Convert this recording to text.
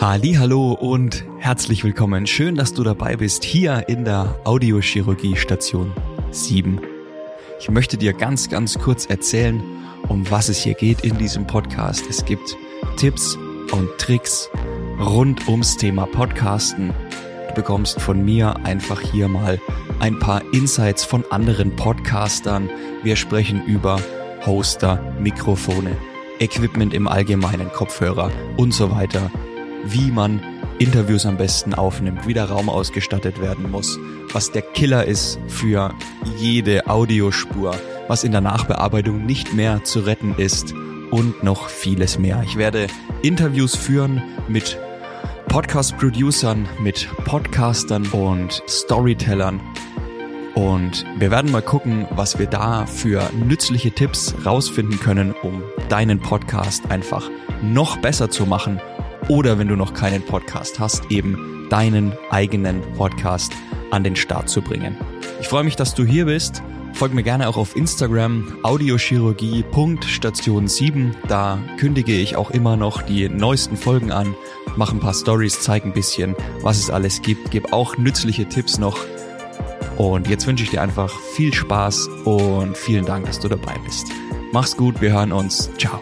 Hallo und herzlich willkommen. Schön, dass du dabei bist hier in der Audiochirurgie Station 7. Ich möchte dir ganz, ganz kurz erzählen, um was es hier geht in diesem Podcast. Es gibt Tipps und Tricks rund ums Thema Podcasten. Du bekommst von mir einfach hier mal ein paar Insights von anderen Podcastern. Wir sprechen über Hoster, Mikrofone, Equipment im Allgemeinen, Kopfhörer und so weiter wie man Interviews am besten aufnimmt, wie der Raum ausgestattet werden muss, was der Killer ist für jede Audiospur, was in der Nachbearbeitung nicht mehr zu retten ist und noch vieles mehr. Ich werde Interviews führen mit Podcast-Producern, mit Podcastern und Storytellern. Und wir werden mal gucken, was wir da für nützliche Tipps rausfinden können, um deinen Podcast einfach noch besser zu machen oder wenn du noch keinen Podcast hast, eben deinen eigenen Podcast an den Start zu bringen. Ich freue mich, dass du hier bist. Folg mir gerne auch auf Instagram audiochirurgie.station 7. Da kündige ich auch immer noch die neuesten Folgen an, mache ein paar Stories, zeige ein bisschen, was es alles gibt, gebe auch nützliche Tipps noch. Und jetzt wünsche ich dir einfach viel Spaß und vielen Dank, dass du dabei bist. Mach's gut, wir hören uns. Ciao.